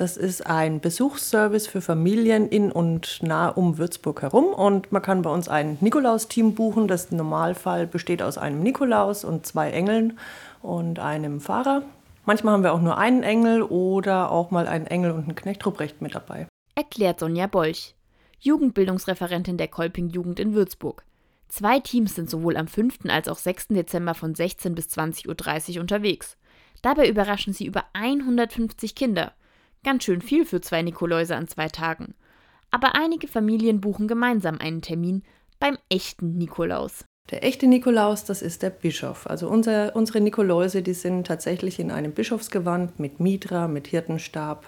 Das ist ein Besuchsservice für Familien in und nah um Würzburg herum. Und man kann bei uns ein Nikolaus-Team buchen. Das im Normalfall besteht aus einem Nikolaus und zwei Engeln und einem Fahrer. Manchmal haben wir auch nur einen Engel oder auch mal einen Engel und einen Knecht Ruprecht mit dabei. Erklärt Sonja Bolch, Jugendbildungsreferentin der Kolping Jugend in Würzburg. Zwei Teams sind sowohl am 5. als auch 6. Dezember von 16 bis 20.30 Uhr unterwegs. Dabei überraschen sie über 150 Kinder. Ganz schön viel für zwei Nikoläuse an zwei Tagen. Aber einige Familien buchen gemeinsam einen Termin beim echten Nikolaus. Der echte Nikolaus, das ist der Bischof. Also unser, unsere Nikoläuse, die sind tatsächlich in einem Bischofsgewand mit Mitra, mit Hirtenstab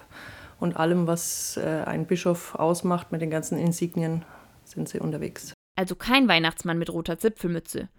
und allem, was äh, ein Bischof ausmacht, mit den ganzen Insignien sind sie unterwegs. Also kein Weihnachtsmann mit roter Zipfelmütze.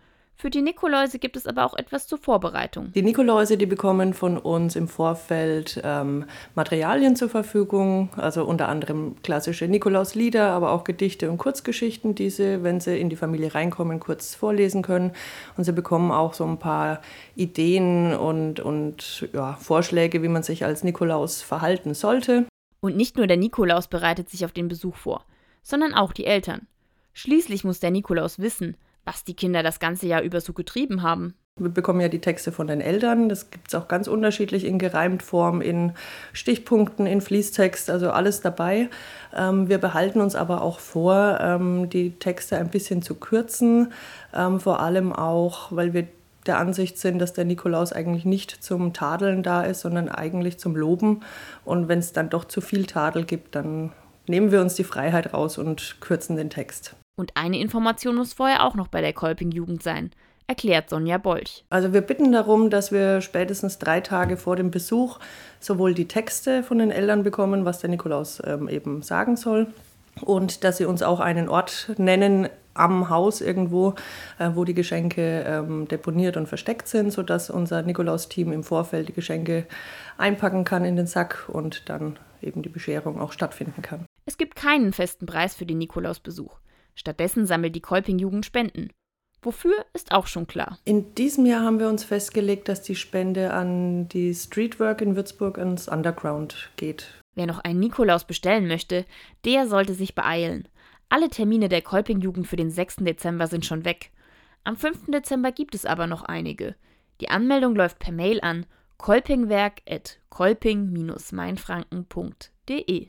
Für die Nikoläuse gibt es aber auch etwas zur Vorbereitung. Die Nikoläuse, die bekommen von uns im Vorfeld ähm, Materialien zur Verfügung, also unter anderem klassische Nikolauslieder, aber auch Gedichte und Kurzgeschichten, die sie, wenn sie in die Familie reinkommen, kurz vorlesen können. Und sie bekommen auch so ein paar Ideen und, und ja, Vorschläge, wie man sich als Nikolaus verhalten sollte. Und nicht nur der Nikolaus bereitet sich auf den Besuch vor, sondern auch die Eltern. Schließlich muss der Nikolaus wissen, was die Kinder das ganze Jahr über so getrieben haben. Wir bekommen ja die Texte von den Eltern. Das gibt es auch ganz unterschiedlich in gereimt Form, in Stichpunkten, in Fließtext, also alles dabei. Ähm, wir behalten uns aber auch vor, ähm, die Texte ein bisschen zu kürzen. Ähm, vor allem auch, weil wir der Ansicht sind, dass der Nikolaus eigentlich nicht zum Tadeln da ist, sondern eigentlich zum Loben. Und wenn es dann doch zu viel Tadel gibt, dann nehmen wir uns die Freiheit raus und kürzen den Text. Und eine Information muss vorher auch noch bei der Kolping-Jugend sein, erklärt Sonja Bolch. Also wir bitten darum, dass wir spätestens drei Tage vor dem Besuch sowohl die Texte von den Eltern bekommen, was der Nikolaus ähm, eben sagen soll, und dass sie uns auch einen Ort nennen am Haus irgendwo, äh, wo die Geschenke ähm, deponiert und versteckt sind, sodass unser Nikolaus-Team im Vorfeld die Geschenke einpacken kann in den Sack und dann eben die Bescherung auch stattfinden kann. Es gibt keinen festen Preis für den Nikolausbesuch. Stattdessen sammelt die Kolping-Jugend Spenden. Wofür ist auch schon klar. In diesem Jahr haben wir uns festgelegt, dass die Spende an die Streetwork in Würzburg ins Underground geht. Wer noch einen Nikolaus bestellen möchte, der sollte sich beeilen. Alle Termine der Kolping-Jugend für den 6. Dezember sind schon weg. Am 5. Dezember gibt es aber noch einige. Die Anmeldung läuft per Mail an kolpingwerk.kolping-mainfranken.de.